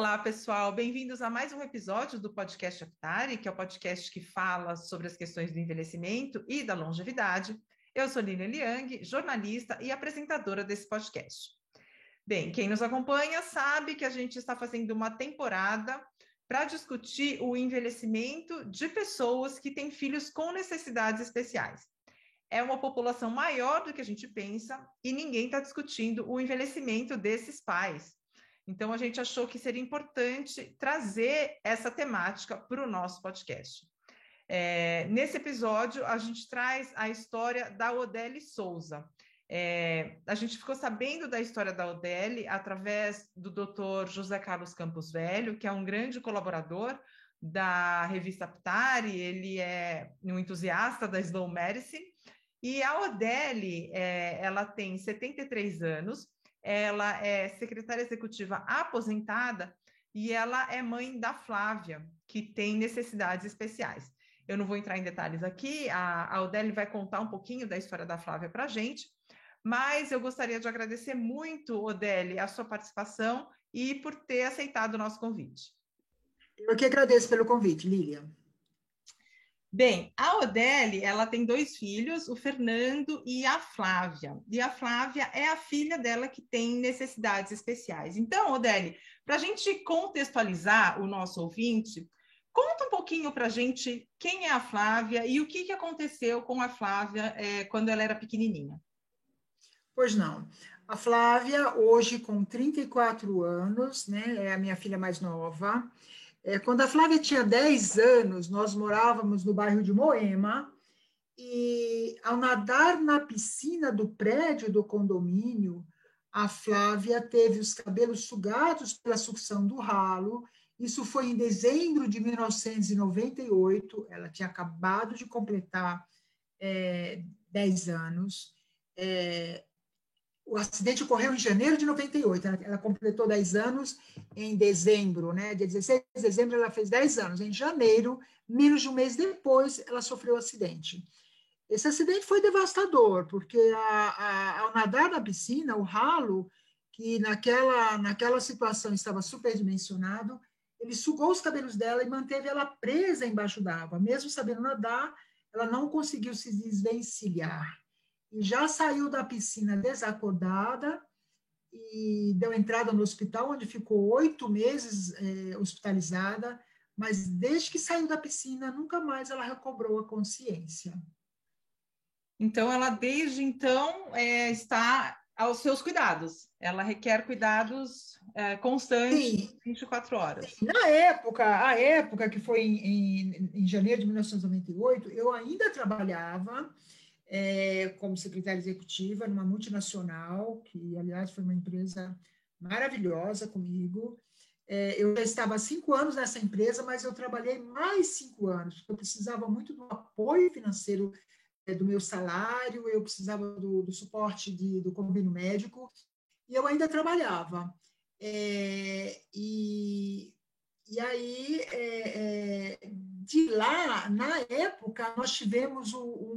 Olá, pessoal. Bem-vindos a mais um episódio do podcast Aptari, que é o podcast que fala sobre as questões do envelhecimento e da longevidade. Eu sou Lilian Liang, jornalista e apresentadora desse podcast. Bem, quem nos acompanha sabe que a gente está fazendo uma temporada para discutir o envelhecimento de pessoas que têm filhos com necessidades especiais. É uma população maior do que a gente pensa e ninguém está discutindo o envelhecimento desses pais. Então, a gente achou que seria importante trazer essa temática para o nosso podcast. É, nesse episódio, a gente traz a história da Odele Souza. É, a gente ficou sabendo da história da Odele através do Dr. José Carlos Campos Velho, que é um grande colaborador da revista Ptari, ele é um entusiasta da Slow Medicine, e a Odele, é, ela tem 73 anos, ela é secretária executiva aposentada e ela é mãe da Flávia, que tem necessidades especiais. Eu não vou entrar em detalhes aqui, a, a vai contar um pouquinho da história da Flávia para a gente, mas eu gostaria de agradecer muito, Odele, a sua participação e por ter aceitado o nosso convite. Eu que agradeço pelo convite, Lilian. Bem, a Odele, ela tem dois filhos, o Fernando e a Flávia. E a Flávia é a filha dela que tem necessidades especiais. Então, Odele, para a gente contextualizar o nosso ouvinte, conta um pouquinho para a gente quem é a Flávia e o que, que aconteceu com a Flávia é, quando ela era pequenininha. Pois não. A Flávia, hoje com 34 anos, né, é a minha filha mais nova, é, quando a Flávia tinha 10 anos, nós morávamos no bairro de Moema, e ao nadar na piscina do prédio do condomínio, a Flávia teve os cabelos sugados pela sucção do ralo. Isso foi em dezembro de 1998, ela tinha acabado de completar é, 10 anos. É, o acidente ocorreu em janeiro de 98, ela, ela completou 10 anos em dezembro, né? Dia 16 de dezembro ela fez 10 anos. Em janeiro, menos de um mês depois, ela sofreu o um acidente. Esse acidente foi devastador, porque a, a, ao nadar na piscina, o ralo, que naquela, naquela situação estava superdimensionado, ele sugou os cabelos dela e manteve ela presa embaixo d'água. Mesmo sabendo nadar, ela não conseguiu se desvencilhar e já saiu da piscina desacordada e deu entrada no hospital, onde ficou oito meses é, hospitalizada, mas desde que saiu da piscina, nunca mais ela recobrou a consciência. Então, ela desde então é, está aos seus cuidados. Ela requer cuidados é, constantes, Sim. 24 horas. Sim. Na época, a época que foi em, em, em janeiro de 1998, eu ainda trabalhava é, como secretária executiva numa multinacional, que, aliás, foi uma empresa maravilhosa comigo. É, eu já estava há cinco anos nessa empresa, mas eu trabalhei mais cinco anos, porque eu precisava muito do apoio financeiro é, do meu salário, eu precisava do, do suporte de, do convênio médico, e eu ainda trabalhava. É, e, e aí, é, é, de lá, na época, nós tivemos um,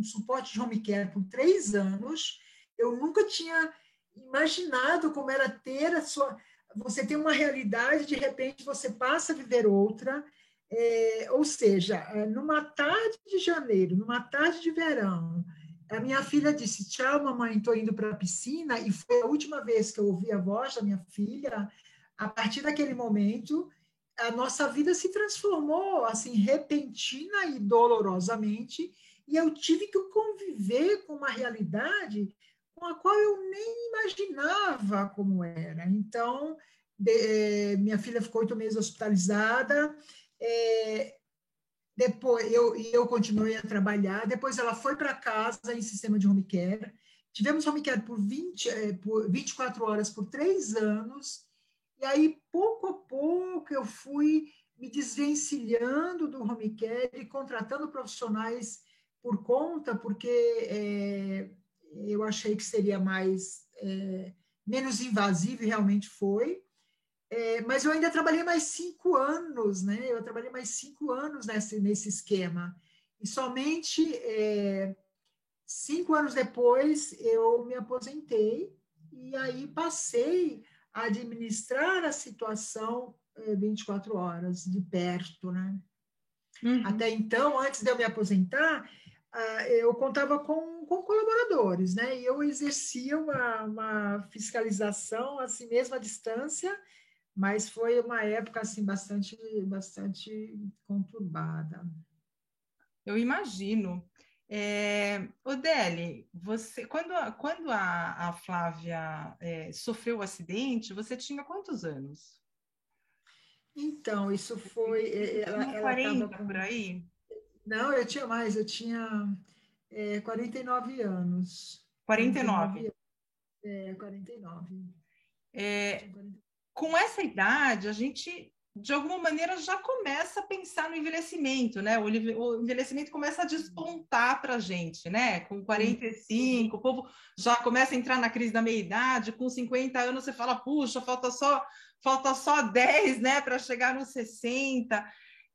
um, suporte de home care por três anos. Eu nunca tinha imaginado como era ter a sua. Você tem uma realidade, de repente você passa a viver outra. É, ou seja, é, numa tarde de janeiro, numa tarde de verão, a minha filha disse: Tchau, mamãe, estou indo para a piscina. E foi a última vez que eu ouvi a voz da minha filha. A partir daquele momento, a nossa vida se transformou assim repentina e dolorosamente e eu tive que conviver com uma realidade com a qual eu nem imaginava como era. Então, de, eh, minha filha ficou oito meses hospitalizada. É, depois eu eu continuei a trabalhar. Depois ela foi para casa em sistema de home care. Tivemos home care por, 20, é, por 24 horas por três anos. E aí, pouco a pouco, eu fui me desvencilhando do home care e contratando profissionais por conta, porque é, eu achei que seria mais é, menos invasivo e realmente foi. É, mas eu ainda trabalhei mais cinco anos, né? Eu trabalhei mais cinco anos nesse, nesse esquema. E somente é, cinco anos depois eu me aposentei e aí passei administrar a situação 24 eh, horas de perto, né? Uhum. Até então, antes de eu me aposentar, eu contava com, com colaboradores, né? E eu exercia uma, uma fiscalização assim mesmo à distância, mas foi uma época assim bastante bastante conturbada. Eu imagino. É, Odele, você, quando, a, quando a, a Flávia é, sofreu o acidente, você tinha quantos anos? Então, isso foi. É, ela, ela 40 com... por aí? Não, eu tinha mais, eu tinha é, 49 anos. 49? É, 49. É, com essa idade, a gente de alguma maneira já começa a pensar no envelhecimento, né? O, envelhecimento começa a despontar para a gente, né? Com 45, o povo já começa a entrar na crise da meia-idade, com 50 anos você fala, puxa, falta só, falta só 10, né, para chegar nos 60.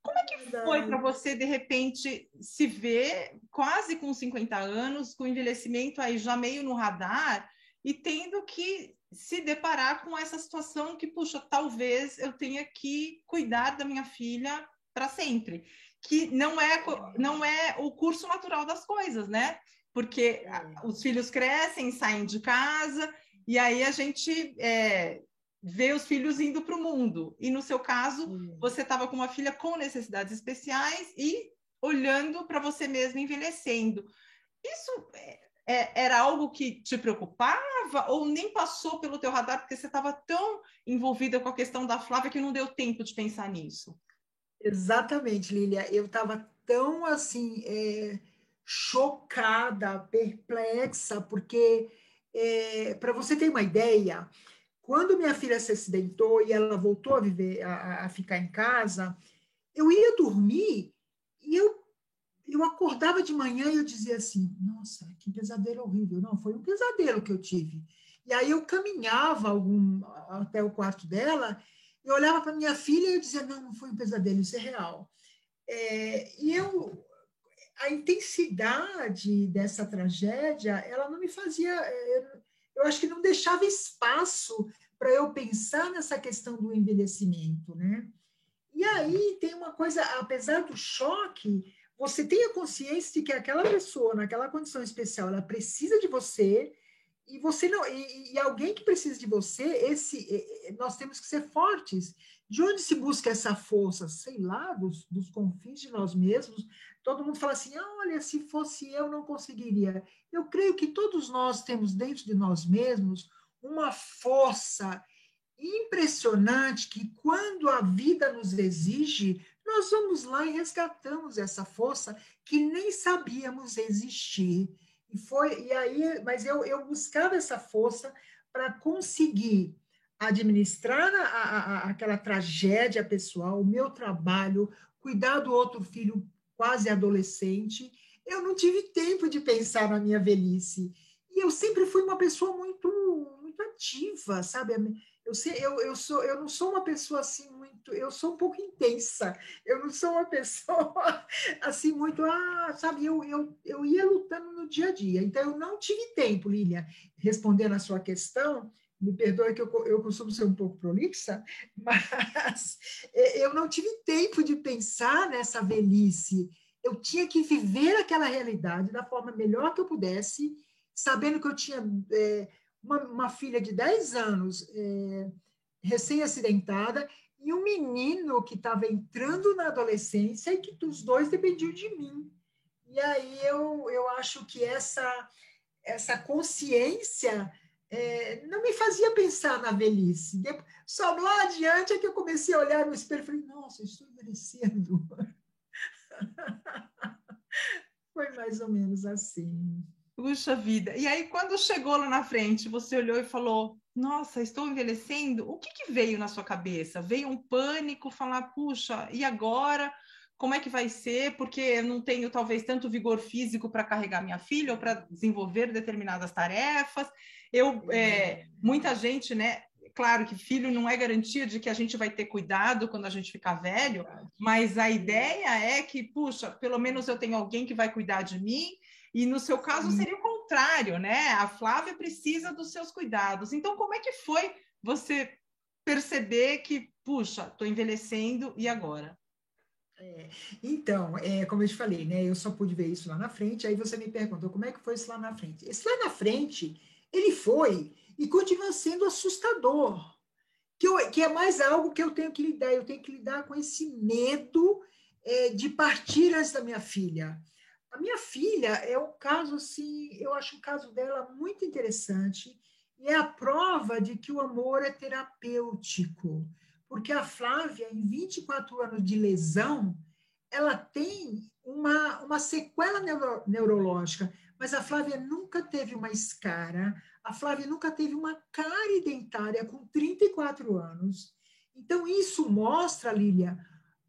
Como é que foi para você, de repente, se ver quase com 50 anos, com envelhecimento aí já meio no radar, e tendo que se deparar com essa situação que, puxa, talvez eu tenha que cuidar da minha filha para sempre, que não é não é o curso natural das coisas, né? Porque os filhos crescem, saem de casa e aí a gente é, vê os filhos indo para o mundo. E no seu caso, você estava com uma filha com necessidades especiais e olhando para você mesma envelhecendo. Isso é, é, era algo que te preocupava ou nem passou pelo teu radar porque você estava tão envolvida com a questão da Flávia que não deu tempo de pensar nisso? Exatamente, Lília. Eu estava tão assim é, chocada, perplexa, porque é, para você ter uma ideia, quando minha filha se acidentou e ela voltou a viver, a, a ficar em casa, eu ia dormir e eu eu acordava de manhã e eu dizia assim: nossa, que pesadelo horrível. Não, foi um pesadelo que eu tive. E aí eu caminhava algum, até o quarto dela, e olhava para minha filha e eu dizia: não, não foi um pesadelo, isso é real. É, e eu, a intensidade dessa tragédia, ela não me fazia. Eu, eu acho que não deixava espaço para eu pensar nessa questão do envelhecimento, né? E aí tem uma coisa, apesar do choque, você tenha consciência de que aquela pessoa, naquela condição especial, ela precisa de você e você não e, e alguém que precisa de você, esse nós temos que ser fortes. De onde se busca essa força? Sei lá, dos, dos confins de nós mesmos. Todo mundo fala assim: olha, se fosse eu, não conseguiria. Eu creio que todos nós temos dentro de nós mesmos uma força impressionante que, quando a vida nos exige, nós vamos lá e resgatamos essa força que nem sabíamos existir. E foi e aí, mas eu, eu buscava essa força para conseguir administrar a, a, aquela tragédia pessoal, o meu trabalho, cuidar do outro filho quase adolescente. Eu não tive tempo de pensar na minha velhice. E eu sempre fui uma pessoa muito, muito ativa, sabe? Eu, sei, eu, eu, sou, eu não sou uma pessoa assim muito, eu sou um pouco intensa, eu não sou uma pessoa assim muito, ah, sabe, eu, eu, eu ia lutando no dia a dia, então eu não tive tempo, Lília, respondendo a sua questão, me perdoe que eu, eu costumo ser um pouco prolixa, mas eu não tive tempo de pensar nessa velhice, eu tinha que viver aquela realidade da forma melhor que eu pudesse, sabendo que eu tinha... É, uma, uma filha de 10 anos é, recém-acidentada e um menino que estava entrando na adolescência e que os dois dependiam de mim. E aí eu, eu acho que essa, essa consciência é, não me fazia pensar na velhice. Só lá adiante é que eu comecei a olhar no espelho e falei, nossa, eu estou envelhecendo. Foi mais ou menos assim. Puxa vida. E aí, quando chegou lá na frente, você olhou e falou: Nossa, estou envelhecendo? O que, que veio na sua cabeça? Veio um pânico, falar: Puxa, e agora? Como é que vai ser? Porque eu não tenho talvez tanto vigor físico para carregar minha filha ou para desenvolver determinadas tarefas. Eu, é, muita gente, né? Claro que filho não é garantia de que a gente vai ter cuidado quando a gente ficar velho, mas a ideia é que, puxa, pelo menos eu tenho alguém que vai cuidar de mim e no seu caso seria o contrário, né? A Flávia precisa dos seus cuidados. Então, como é que foi você perceber que, puxa, estou envelhecendo e agora? É, então, é, como eu te falei, né, eu só pude ver isso lá na frente, aí você me perguntou como é que foi isso lá na frente. Esse lá na frente, ele foi e continua sendo assustador, que, eu, que é mais algo que eu tenho que lidar, eu tenho que lidar com esse medo é, de partir antes da minha filha. A minha filha é um caso, assim, eu acho o caso dela muito interessante, e é a prova de que o amor é terapêutico porque a Flávia, em 24 anos de lesão, ela tem uma, uma sequela neuro, neurológica, mas a Flávia nunca teve uma escara, a Flávia nunca teve uma cárie dentária com 34 anos. Então, isso mostra, Lília,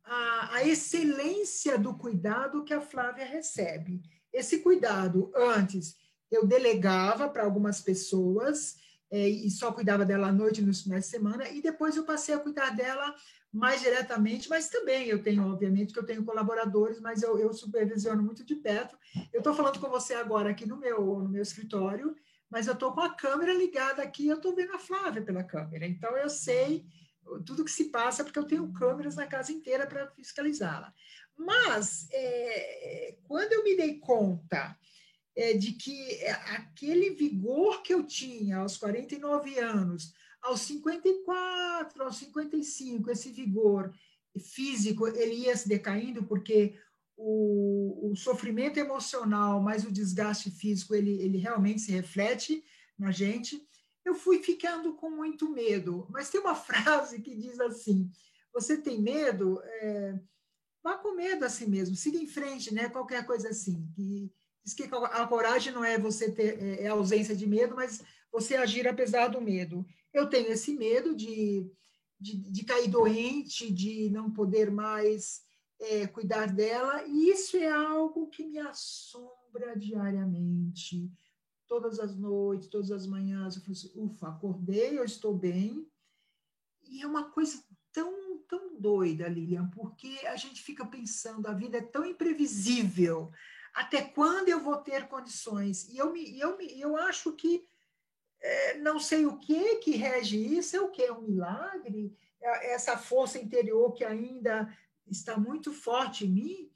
a, a excelência do cuidado que a Flávia recebe. Esse cuidado, antes, eu delegava para algumas pessoas, é, e só cuidava dela à noite nos finais de semana, e depois eu passei a cuidar dela mais diretamente, mas também eu tenho, obviamente, que eu tenho colaboradores, mas eu, eu supervisiono muito de perto. Eu estou falando com você agora aqui no meu, no meu escritório, mas eu estou com a câmera ligada aqui, eu estou vendo a Flávia pela câmera, então eu sei tudo que se passa, porque eu tenho câmeras na casa inteira para fiscalizá-la. Mas, é, quando eu me dei conta é, de que é, aquele vigor que eu tinha aos 49 anos, aos 54, aos 55, esse vigor físico, ele ia se decaindo, porque o, o sofrimento emocional mais o desgaste físico, ele, ele realmente se reflete na gente. Eu fui ficando com muito medo. Mas tem uma frase que diz assim: você tem medo? É, vá com medo assim mesmo, siga em frente, né? Qualquer coisa assim. Que, Diz que a coragem não é você ter é, é a ausência de medo, mas você agir apesar do medo. Eu tenho esse medo de, de, de cair doente, de não poder mais é, cuidar dela, e isso é algo que me assombra diariamente. Todas as noites, todas as manhãs, eu falo assim, ufa, acordei, eu estou bem. E é uma coisa tão, tão doida, Lilian, porque a gente fica pensando, a vida é tão imprevisível até quando eu vou ter condições? E eu, me, eu, me, eu acho que é, não sei o que que rege isso, é o que? É um milagre? É essa força interior que ainda está muito forte em mim,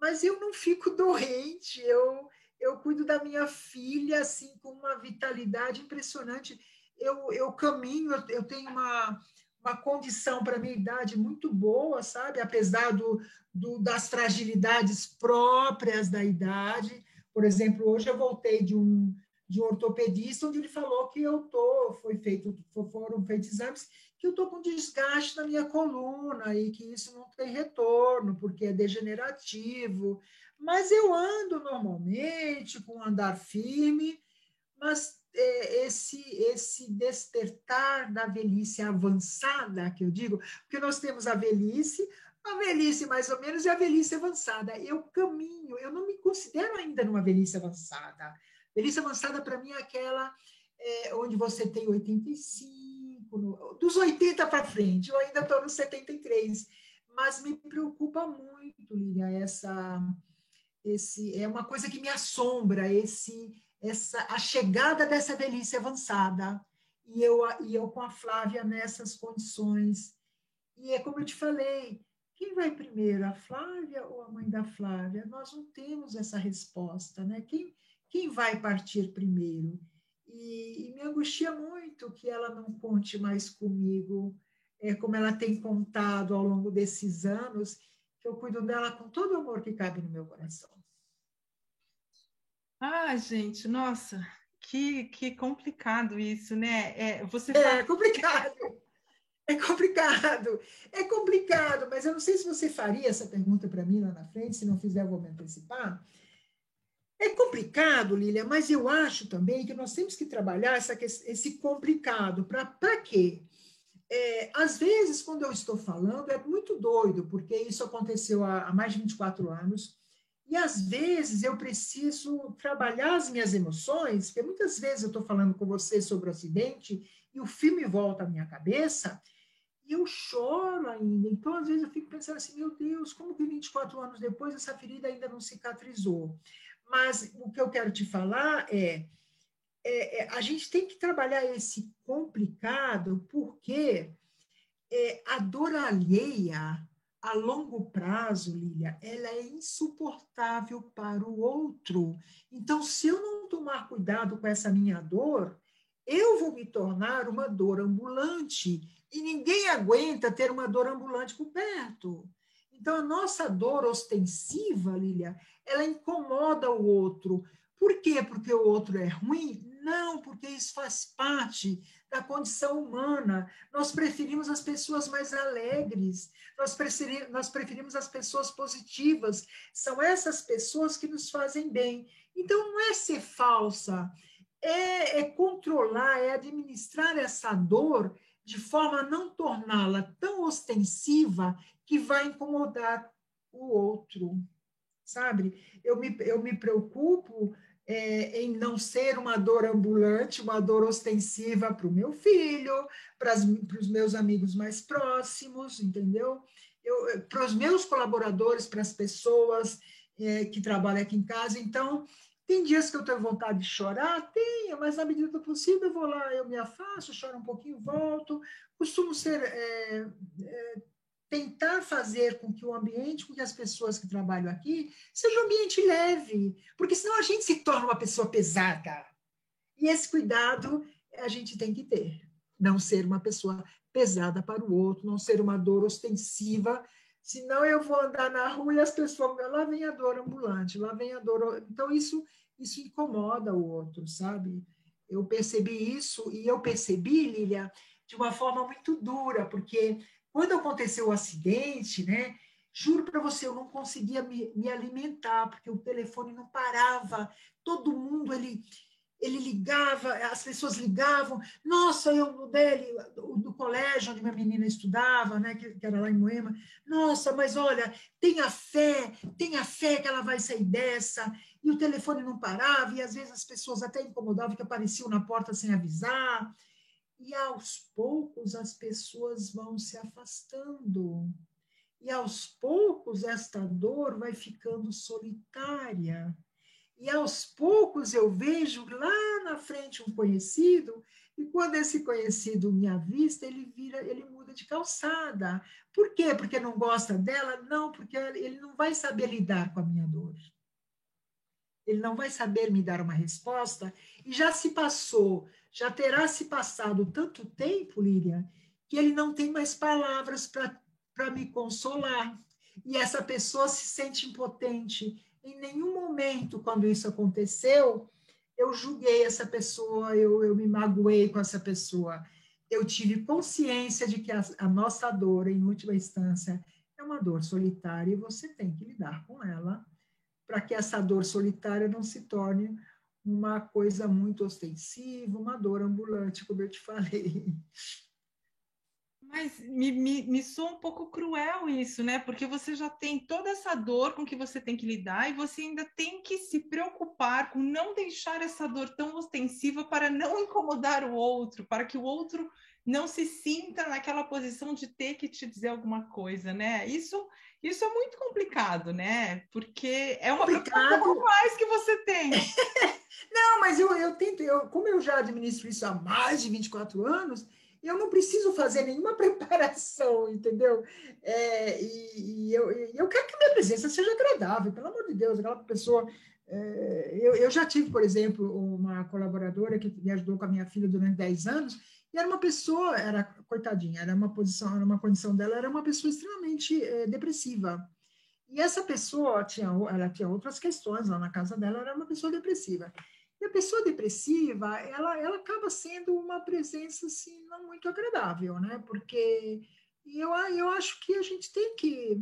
mas eu não fico doente, eu, eu cuido da minha filha assim com uma vitalidade impressionante. Eu, eu caminho, eu, eu tenho uma, uma condição para minha idade muito boa, sabe? Apesar do, do, das fragilidades próprias da idade. Por exemplo, hoje eu voltei de um, de um ortopedista onde ele falou que eu tô, foi feito, foram feitos exames, que eu estou com desgaste na minha coluna e que isso não tem retorno, porque é degenerativo. Mas eu ando normalmente, com andar firme, mas é, esse, esse despertar da velhice avançada, que eu digo, porque nós temos a velhice, a velhice mais ou menos e a velhice avançada. Eu caminho, eu não me considero ainda numa velhice avançada. Velhice avançada, para mim, é aquela é, onde você tem 85, no, dos 80 para frente, eu ainda estou nos 73. Mas me preocupa muito, Lívia, essa, esse, é uma coisa que me assombra, esse essa, a chegada dessa velhice avançada. E eu, e eu com a Flávia nessas condições. E é como eu te falei, quem vai primeiro, a Flávia ou a mãe da Flávia? Nós não temos essa resposta, né? Quem, quem vai partir primeiro? E, e me angustia muito que ela não conte mais comigo, é, como ela tem contado ao longo desses anos, que eu cuido dela com todo o amor que cabe no meu coração. Ah, gente, nossa, que, que complicado isso, né? É, você é fala... complicado. É complicado, é complicado, mas eu não sei se você faria essa pergunta para mim lá na frente, se não fizer, eu vou me antecipar. É complicado, Lília, mas eu acho também que nós temos que trabalhar essa, esse complicado. Para quê? É, às vezes, quando eu estou falando, é muito doido, porque isso aconteceu há, há mais de 24 anos. E às vezes eu preciso trabalhar as minhas emoções, porque muitas vezes eu estou falando com você sobre o acidente e o filme volta à minha cabeça e eu choro ainda. Então, às vezes, eu fico pensando assim: meu Deus, como que 24 anos depois essa ferida ainda não cicatrizou? Mas o que eu quero te falar é: é, é, a gente tem que trabalhar esse complicado porque é, a dor alheia a longo prazo, Lília, ela é insuportável para o outro. Então, se eu não tomar cuidado com essa minha dor, eu vou me tornar uma dor ambulante e ninguém aguenta ter uma dor ambulante por perto. Então, a nossa dor ostensiva, Lília, ela incomoda o outro. Por quê? Porque o outro é ruim? Não, porque isso faz parte da condição humana. Nós preferimos as pessoas mais alegres, nós preferimos, nós preferimos as pessoas positivas. São essas pessoas que nos fazem bem. Então, não é ser falsa, é, é controlar, é administrar essa dor de forma a não torná-la tão ostensiva que vai incomodar o outro, sabe? Eu me, eu me preocupo é, em não ser uma dor ambulante, uma dor ostensiva para o meu filho, para os meus amigos mais próximos, entendeu? Para os meus colaboradores, para as pessoas é, que trabalham aqui em casa. Então, tem dias que eu tenho vontade de chorar? Tenho, mas na medida do possível eu vou lá, eu me afasto, choro um pouquinho, volto. Costumo ser. É, é, tentar fazer com que o ambiente, com que as pessoas que trabalham aqui, seja um ambiente leve, porque senão a gente se torna uma pessoa pesada. E esse cuidado a gente tem que ter. Não ser uma pessoa pesada para o outro, não ser uma dor ostensiva senão eu vou andar na rua e as pessoas, lá vem a dor ambulante, lá vem a dor. Então, isso, isso incomoda o outro, sabe? Eu percebi isso e eu percebi, Lilia, de uma forma muito dura, porque quando aconteceu o acidente, né? Juro para você, eu não conseguia me, me alimentar, porque o telefone não parava, todo mundo, ele ele ligava, as pessoas ligavam, nossa, eu no dele, do, do colégio onde minha menina estudava, né, que, que, era lá em Moema, nossa, mas olha, tenha fé, tenha fé que ela vai sair dessa, e o telefone não parava, e às vezes as pessoas até incomodavam que apareciam na porta sem avisar, e aos poucos as pessoas vão se afastando, e aos poucos esta dor vai ficando solitária, e aos poucos eu vejo lá na frente um conhecido, e quando esse conhecido me avista, ele vira, ele muda de calçada. Por quê? Porque não gosta dela? Não, porque ele não vai saber lidar com a minha dor. Ele não vai saber me dar uma resposta, e já se passou, já terá se passado tanto tempo, Líria, que ele não tem mais palavras para me consolar. E essa pessoa se sente impotente, em nenhum momento, quando isso aconteceu, eu julguei essa pessoa, eu, eu me magoei com essa pessoa. Eu tive consciência de que a, a nossa dor, em última instância, é uma dor solitária e você tem que lidar com ela para que essa dor solitária não se torne uma coisa muito ostensiva, uma dor ambulante, como eu te falei. Mas me, me, me soa um pouco cruel isso, né? Porque você já tem toda essa dor com que você tem que lidar e você ainda tem que se preocupar com não deixar essa dor tão ostensiva para não incomodar o outro, para que o outro não se sinta naquela posição de ter que te dizer alguma coisa, né? Isso, isso é muito complicado, né? Porque é uma complicado mais que você tem. não, mas eu, eu tento, eu, como eu já administro isso há mais de 24 anos, eu não preciso fazer nenhuma preparação, entendeu? É, e, e eu, eu quero que a minha presença seja agradável, pelo amor de Deus, aquela pessoa. É, eu, eu já tive, por exemplo, uma colaboradora que me ajudou com a minha filha durante 10 anos, e era uma pessoa, era coitadinha, era uma posição, era uma condição dela, era uma pessoa extremamente é, depressiva. E essa pessoa tinha, ela tinha outras questões lá na casa dela, era uma pessoa depressiva. E a pessoa depressiva, ela, ela acaba sendo uma presença, assim, não muito agradável, né? Porque eu, eu acho que a gente tem que,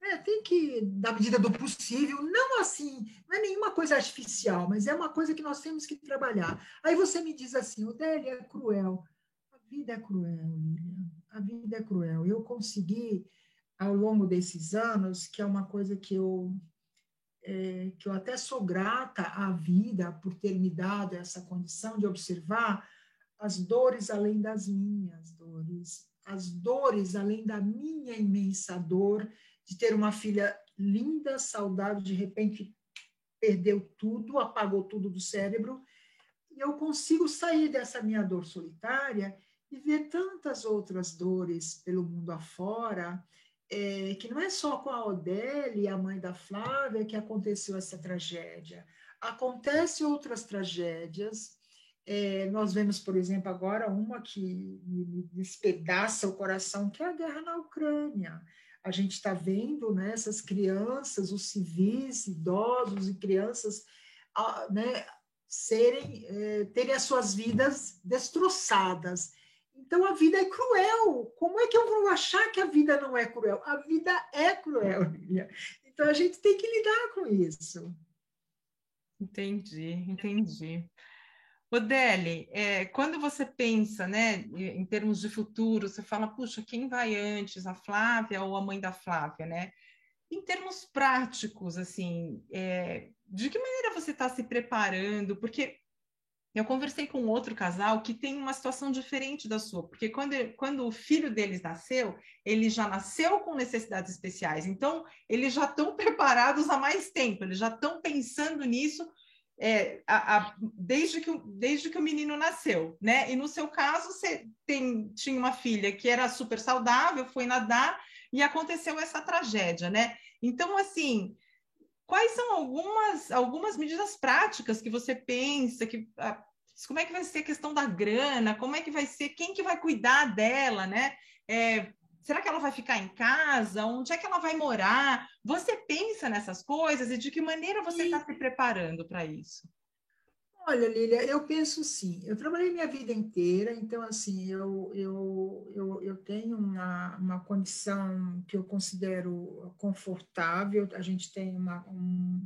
né, tem que, na medida do possível, não assim, não é nenhuma coisa artificial, mas é uma coisa que nós temos que trabalhar. Aí você me diz assim, o Délio é cruel. Vida é cruel, Lilian. A vida é cruel. Eu consegui, ao longo desses anos, que é uma coisa que eu é, que eu até sou grata à vida por ter me dado essa condição de observar as dores além das minhas dores, as dores além da minha imensa dor de ter uma filha linda, saudável, de repente perdeu tudo, apagou tudo do cérebro. eu consigo sair dessa minha dor solitária e ver tantas outras dores pelo mundo afora, é, que não é só com a Odele, a mãe da Flávia, que aconteceu essa tragédia. Acontece outras tragédias. É, nós vemos, por exemplo, agora uma que me despedaça o coração, que é a guerra na Ucrânia. A gente está vendo né, essas crianças, os civis, idosos e crianças, né, serem, é, terem as suas vidas destroçadas. Então a vida é cruel. Como é que eu vou achar que a vida não é cruel? A vida é cruel, Lília. Então a gente tem que lidar com isso. Entendi, entendi. Odele, é, quando você pensa, né, em termos de futuro, você fala, puxa, quem vai antes, a Flávia ou a mãe da Flávia, né? Em termos práticos, assim, é, de que maneira você está se preparando? Porque eu conversei com outro casal que tem uma situação diferente da sua, porque quando, quando o filho deles nasceu, ele já nasceu com necessidades especiais, então eles já estão preparados há mais tempo, eles já estão pensando nisso é, a, a, desde, que, desde que o menino nasceu, né? E no seu caso, você tem, tinha uma filha que era super saudável, foi nadar e aconteceu essa tragédia, né? Então, assim, quais são algumas, algumas medidas práticas que você pensa que ah, como é que vai ser a questão da grana, como é que vai ser, quem que vai cuidar dela, né? É, será que ela vai ficar em casa? Onde é que ela vai morar? Você pensa nessas coisas e de que maneira você está se preparando para isso? Olha, Lília, eu penso sim. Eu trabalhei minha vida inteira, então, assim, eu, eu, eu, eu tenho uma, uma condição que eu considero confortável. A gente tem uma. Um,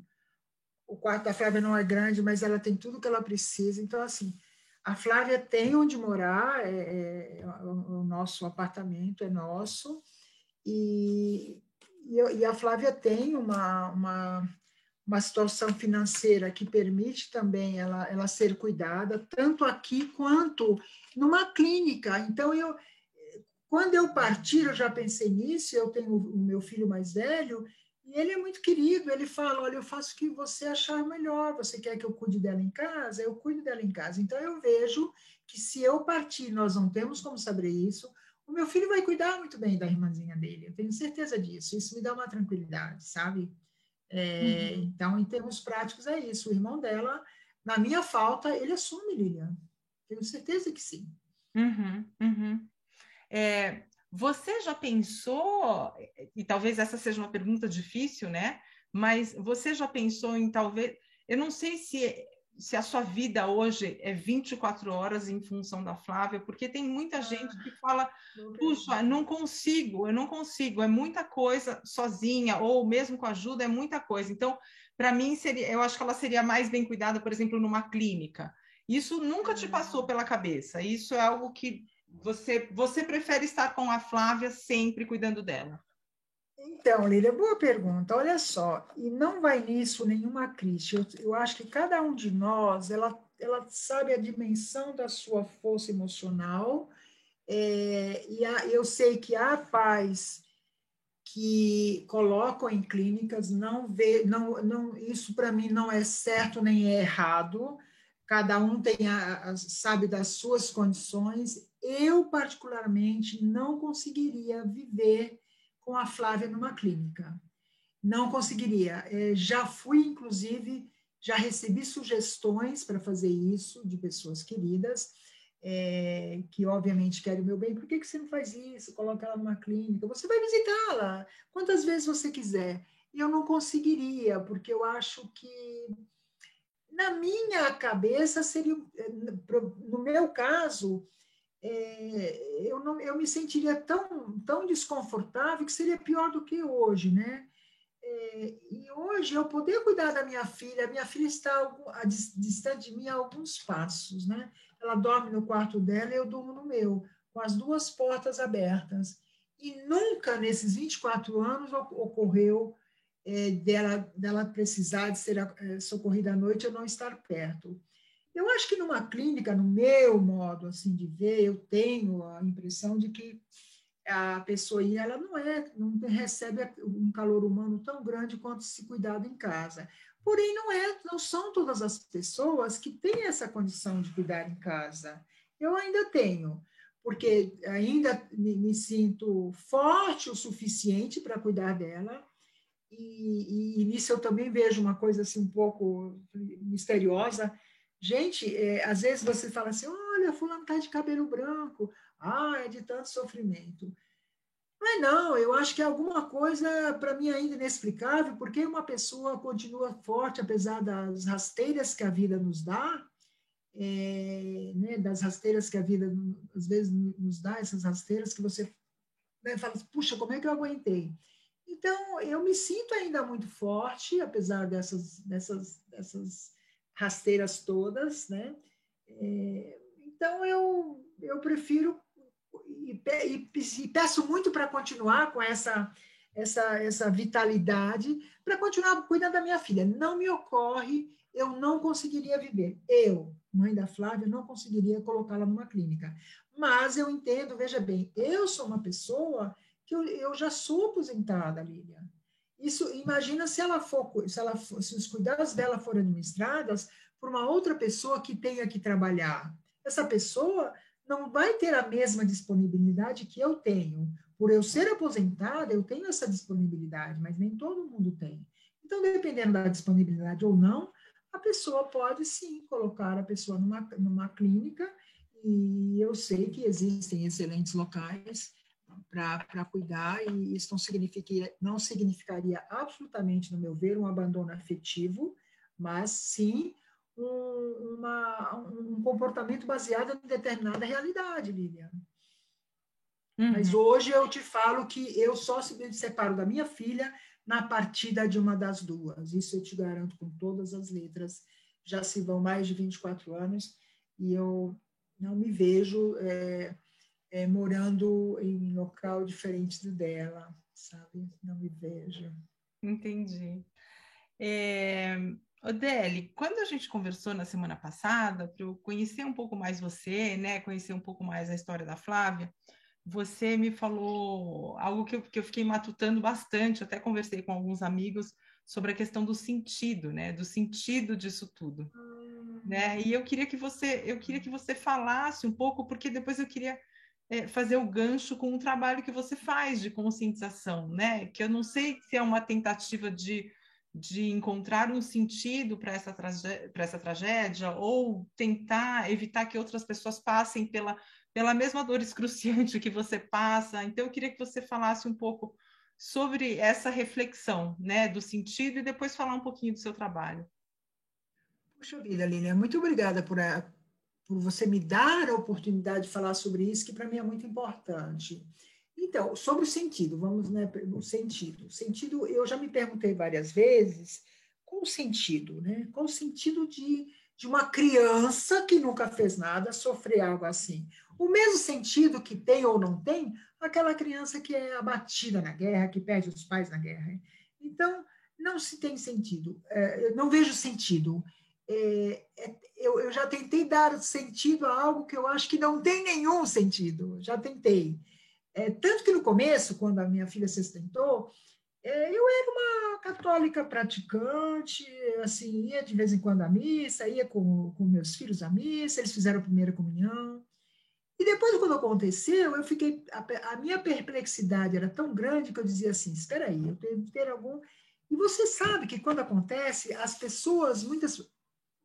o quarto da Flávia não é grande, mas ela tem tudo que ela precisa. Então, assim, a Flávia tem onde morar, é, é, o, nosso apartamento é nosso, e, e, a Flávia tem uma, uma uma situação financeira que permite também ela, ela ser cuidada, tanto aqui quanto numa clínica. Então, eu, quando eu partir, eu já pensei nisso, eu tenho o meu filho mais velho, e ele é muito querido, ele fala, olha, eu faço o que você achar melhor, você quer que eu cuide dela em casa? Eu cuido dela em casa. Então, eu vejo que se eu partir, nós não temos como saber isso, o meu filho vai cuidar muito bem da irmãzinha dele, eu tenho certeza disso, isso me dá uma tranquilidade, sabe? É, uhum. Então, em termos práticos, é isso. O irmão dela, na minha falta, ele assume, Lilian. Tenho certeza que sim. Uhum, uhum. É, você já pensou, e talvez essa seja uma pergunta difícil, né? Mas você já pensou em talvez. Eu não sei se se a sua vida hoje é 24 horas em função da Flávia, porque tem muita ah, gente que fala, puxa, não consigo, eu não consigo, é muita coisa sozinha, ou mesmo com ajuda, é muita coisa. Então, para mim, seria, eu acho que ela seria mais bem cuidada, por exemplo, numa clínica. Isso nunca te passou pela cabeça, isso é algo que você, você prefere estar com a Flávia sempre cuidando dela. Então, Lília, boa pergunta. Olha só, e não vai nisso nenhuma crítica. Eu, eu, acho que cada um de nós, ela, ela sabe a dimensão da sua força emocional, é, e a, eu sei que há pais que colocam em clínicas, não vê, não, não, isso para mim não é certo nem é errado. Cada um tem a, a, sabe das suas condições. Eu particularmente não conseguiria viver com a Flávia numa clínica. Não conseguiria. É, já fui, inclusive, já recebi sugestões para fazer isso de pessoas queridas, é, que obviamente querem o meu bem. Por que, que você não faz isso? Coloca ela numa clínica. Você vai visitá-la quantas vezes você quiser. E eu não conseguiria, porque eu acho que, na minha cabeça, seria, no meu caso, é, eu, não, eu me sentiria tão, tão desconfortável que seria pior do que hoje, né? É, e hoje eu poder cuidar da minha filha, minha filha está distante de mim a alguns passos, né? Ela dorme no quarto dela e eu durmo no meu, com as duas portas abertas. E nunca nesses 24 anos ocorreu é, dela, dela precisar de ser é, socorrida à noite eu não estar perto. Eu acho que numa clínica, no meu modo assim de ver, eu tenho a impressão de que a pessoa ela não é, não recebe um calor humano tão grande quanto se cuidado em casa. Porém, não, é, não são todas as pessoas que têm essa condição de cuidar em casa. Eu ainda tenho, porque ainda me, me sinto forte o suficiente para cuidar dela, e, e, e, nisso eu também vejo uma coisa assim um pouco misteriosa. Gente, é, às vezes você fala assim, olha, fulano está de cabelo branco, ah, é de tanto sofrimento. Mas não, eu acho que é alguma coisa, para mim, ainda inexplicável, porque uma pessoa continua forte, apesar das rasteiras que a vida nos dá, é, né, das rasteiras que a vida, às vezes, nos dá, essas rasteiras que você né, fala, puxa, como é que eu aguentei? Então, eu me sinto ainda muito forte, apesar dessas, dessas, dessas rasteiras todas, né? É, então, eu, eu prefiro e, e, e peço muito para continuar com essa, essa, essa vitalidade, para continuar cuidando da minha filha. Não me ocorre, eu não conseguiria viver. Eu, mãe da Flávia, não conseguiria colocá-la numa clínica. Mas eu entendo, veja bem, eu sou uma pessoa que eu, eu já sou aposentada, Lilian. Isso, imagina se ela for, se ela for, se os cuidados dela forem administrados por uma outra pessoa que tenha que trabalhar. Essa pessoa não vai ter a mesma disponibilidade que eu tenho. Por eu ser aposentada, eu tenho essa disponibilidade, mas nem todo mundo tem. Então, dependendo da disponibilidade ou não, a pessoa pode sim colocar a pessoa numa, numa clínica, e eu sei que existem excelentes locais para cuidar, e isso não significaria, não significaria absolutamente, no meu ver, um abandono afetivo, mas sim um, uma, um comportamento baseado em determinada realidade, Lilian. Uhum. Mas hoje eu te falo que eu só me separo da minha filha na partida de uma das duas. Isso eu te garanto com todas as letras. Já se vão mais de 24 anos e eu não me vejo é, é, morando em local diferente do dela, sabe? Não me vejo. Entendi. É, Odeli, quando a gente conversou na semana passada, para eu conhecer um pouco mais você, né, conhecer um pouco mais a história da Flávia, você me falou algo que eu, que eu fiquei matutando bastante, até conversei com alguns amigos sobre a questão do sentido, né, do sentido disso tudo, né? E eu queria que você, eu queria que você falasse um pouco, porque depois eu queria é, fazer o gancho com o trabalho que você faz de conscientização, né? Que eu não sei se é uma tentativa de, de encontrar um sentido para essa, essa tragédia ou tentar evitar que outras pessoas passem pela, pela mesma dor excruciante que você passa. Então, eu queria que você falasse um pouco sobre essa reflexão, né, do sentido e depois falar um pouquinho do seu trabalho. Puxa vida, Lilian, muito obrigada por, por você me dar a oportunidade de falar sobre isso, que para mim é muito importante. Então, sobre o sentido, vamos, né, o sentido. O sentido, eu já me perguntei várias vezes, qual o sentido, né? Qual o sentido de, de uma criança que nunca fez nada sofrer algo assim? O mesmo sentido que tem ou não tem aquela criança que é abatida na guerra, que perde os pais na guerra. Então, não se tem sentido, é, eu não vejo sentido é, é, eu, eu, já tentei dar sentido a algo que eu acho que não tem nenhum sentido, já tentei. É, tanto que no começo, quando a minha filha se sustentou, é, eu era uma católica praticante, assim, ia de vez em quando à missa, ia com, com meus filhos à missa, eles fizeram a primeira comunhão. E depois, quando aconteceu, eu fiquei. A, a minha perplexidade era tão grande que eu dizia assim: espera aí, eu tenho que ter algum. E você sabe que quando acontece, as pessoas, muitas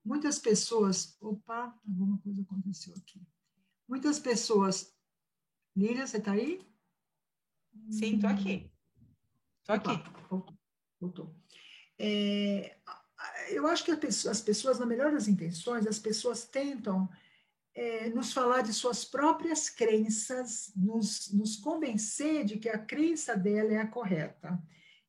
Muitas pessoas. Opa, alguma coisa aconteceu aqui. Muitas pessoas. Lília, você está aí? Sim, estou aqui. Estou aqui. voltou. voltou. É, eu acho que as pessoas, na melhor das intenções, as pessoas tentam é, nos falar de suas próprias crenças, nos, nos convencer de que a crença dela é a correta.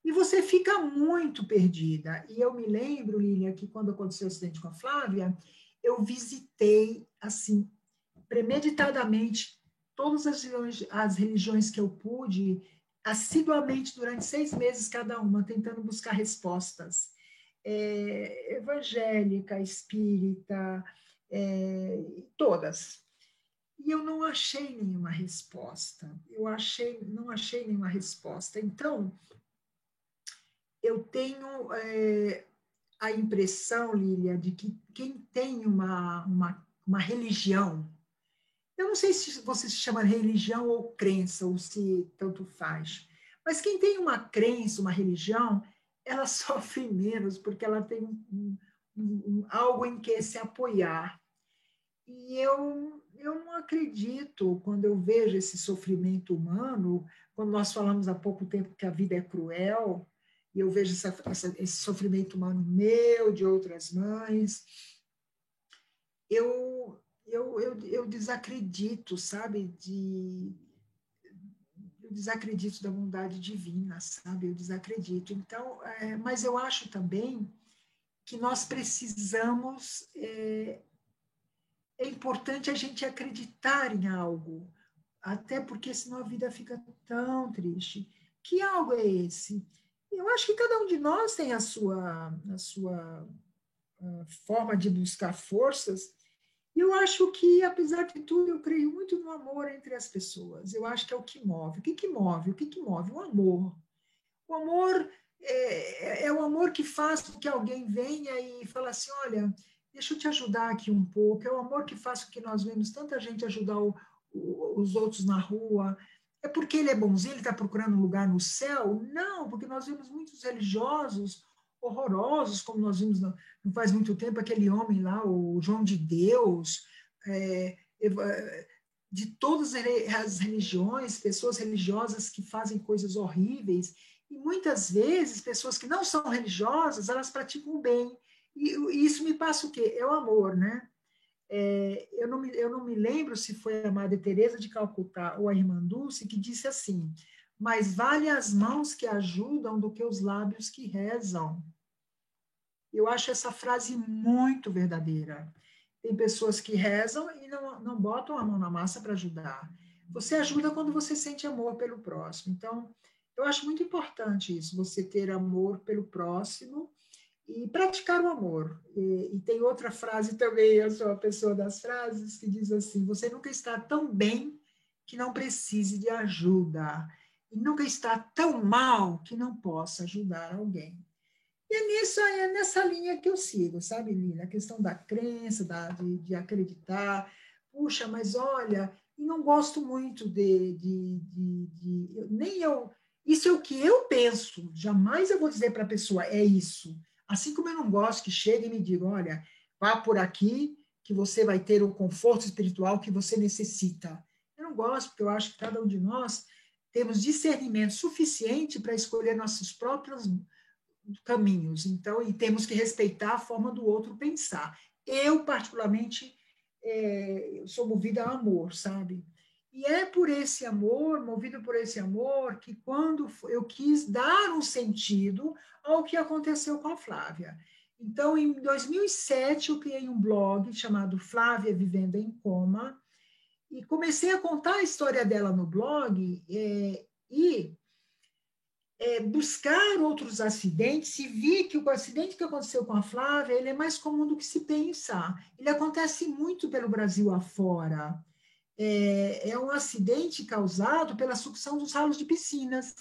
E você fica muito perdida. E eu me lembro, Lilian, que quando aconteceu o acidente com a Flávia, eu visitei, assim, premeditadamente, todas as religiões, as religiões que eu pude, assiduamente durante seis meses cada uma, tentando buscar respostas. É, evangélica, espírita, é, todas. E eu não achei nenhuma resposta. Eu achei, não achei nenhuma resposta. Então, eu tenho é, a impressão, Lília, de que quem tem uma, uma, uma religião, eu não sei se você se chama religião ou crença, ou se tanto faz, mas quem tem uma crença, uma religião, ela sofre menos, porque ela tem um, um, um, algo em que se apoiar. E eu, eu não acredito, quando eu vejo esse sofrimento humano, quando nós falamos há pouco tempo que a vida é cruel, e eu vejo essa, essa, esse sofrimento humano meu, de outras mães, eu, eu, eu, eu desacredito, sabe, de, eu desacredito da bondade divina, sabe, eu desacredito. Então, é, mas eu acho também que nós precisamos, é, é importante a gente acreditar em algo, até porque senão a vida fica tão triste. Que algo é esse? Eu acho que cada um de nós tem a sua, a sua a forma de buscar forças. E eu acho que, apesar de tudo, eu creio muito no amor entre as pessoas. Eu acho que é o que move. O que, que move? O que, que move? O amor. O amor é, é, o amor que faz com que alguém venha e fale assim: olha, deixa eu te ajudar aqui um pouco. É o amor que faz com que nós vemos tanta gente ajudar o, o, os outros na rua, é porque ele é bonzinho, ele está procurando um lugar no céu? Não, porque nós vemos muitos religiosos horrorosos, como nós vimos não, faz muito tempo, aquele homem lá, o João de Deus, é, de todas as religiões, pessoas religiosas que fazem coisas horríveis, e muitas vezes pessoas que não são religiosas, elas praticam o bem. E, e isso me passa o quê? É o amor, né? É, eu, não me, eu não me lembro se foi a Madre Teresa de Calcutá ou a Irmã Dulce que disse assim: mais vale as mãos que ajudam do que os lábios que rezam. Eu acho essa frase muito verdadeira. Tem pessoas que rezam e não, não botam a mão na massa para ajudar. Você ajuda quando você sente amor pelo próximo. Então, eu acho muito importante isso, você ter amor pelo próximo e praticar o amor. E, e, tem outra frase também, eu sou a pessoa das frases, que diz assim: você nunca está tão bem que não precise de ajuda, e nunca está tão mal que não possa ajudar alguém. E é, nisso, é nessa linha que eu sigo, sabe, Lina? A questão da crença, da, de, de acreditar. Puxa, mas olha, e não gosto muito de, de, de, de, Nem eu. Isso é o que eu penso. Jamais eu vou dizer para a pessoa, é isso. Assim como eu não gosto que chegue e me diga, olha, vá por aqui que você vai ter o conforto espiritual que você necessita. Eu não gosto, porque eu acho que cada um de nós temos discernimento suficiente para escolher nossos próprios caminhos. Então, e temos que respeitar a forma do outro pensar. Eu, particularmente, é, sou movida a amor, sabe? E é por esse amor, movido por esse amor, que quando eu quis dar um sentido ao que aconteceu com a Flávia. Então, em 2007, eu criei um blog chamado Flávia Vivendo em Coma, e comecei a contar a história dela no blog é, e é, buscar outros acidentes e vi que o acidente que aconteceu com a Flávia ele é mais comum do que se pensa. Ele acontece muito pelo Brasil afora é, é um acidente causado pela sucção dos ralos de piscinas,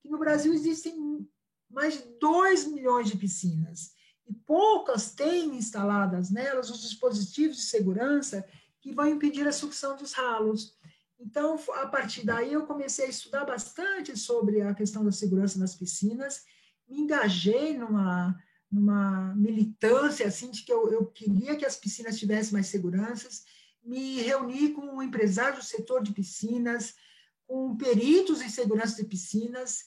que no Brasil existem mais de 2 milhões de piscinas, e poucas têm instaladas nelas os dispositivos de segurança que vão impedir a sucção dos ralos. Então, a partir daí, eu comecei a estudar bastante sobre a questão da segurança nas piscinas, me engajei numa, numa militância assim de que eu, eu queria que as piscinas tivessem mais seguranças, me reuni com um empresário do setor de piscinas, com peritos em segurança de piscinas.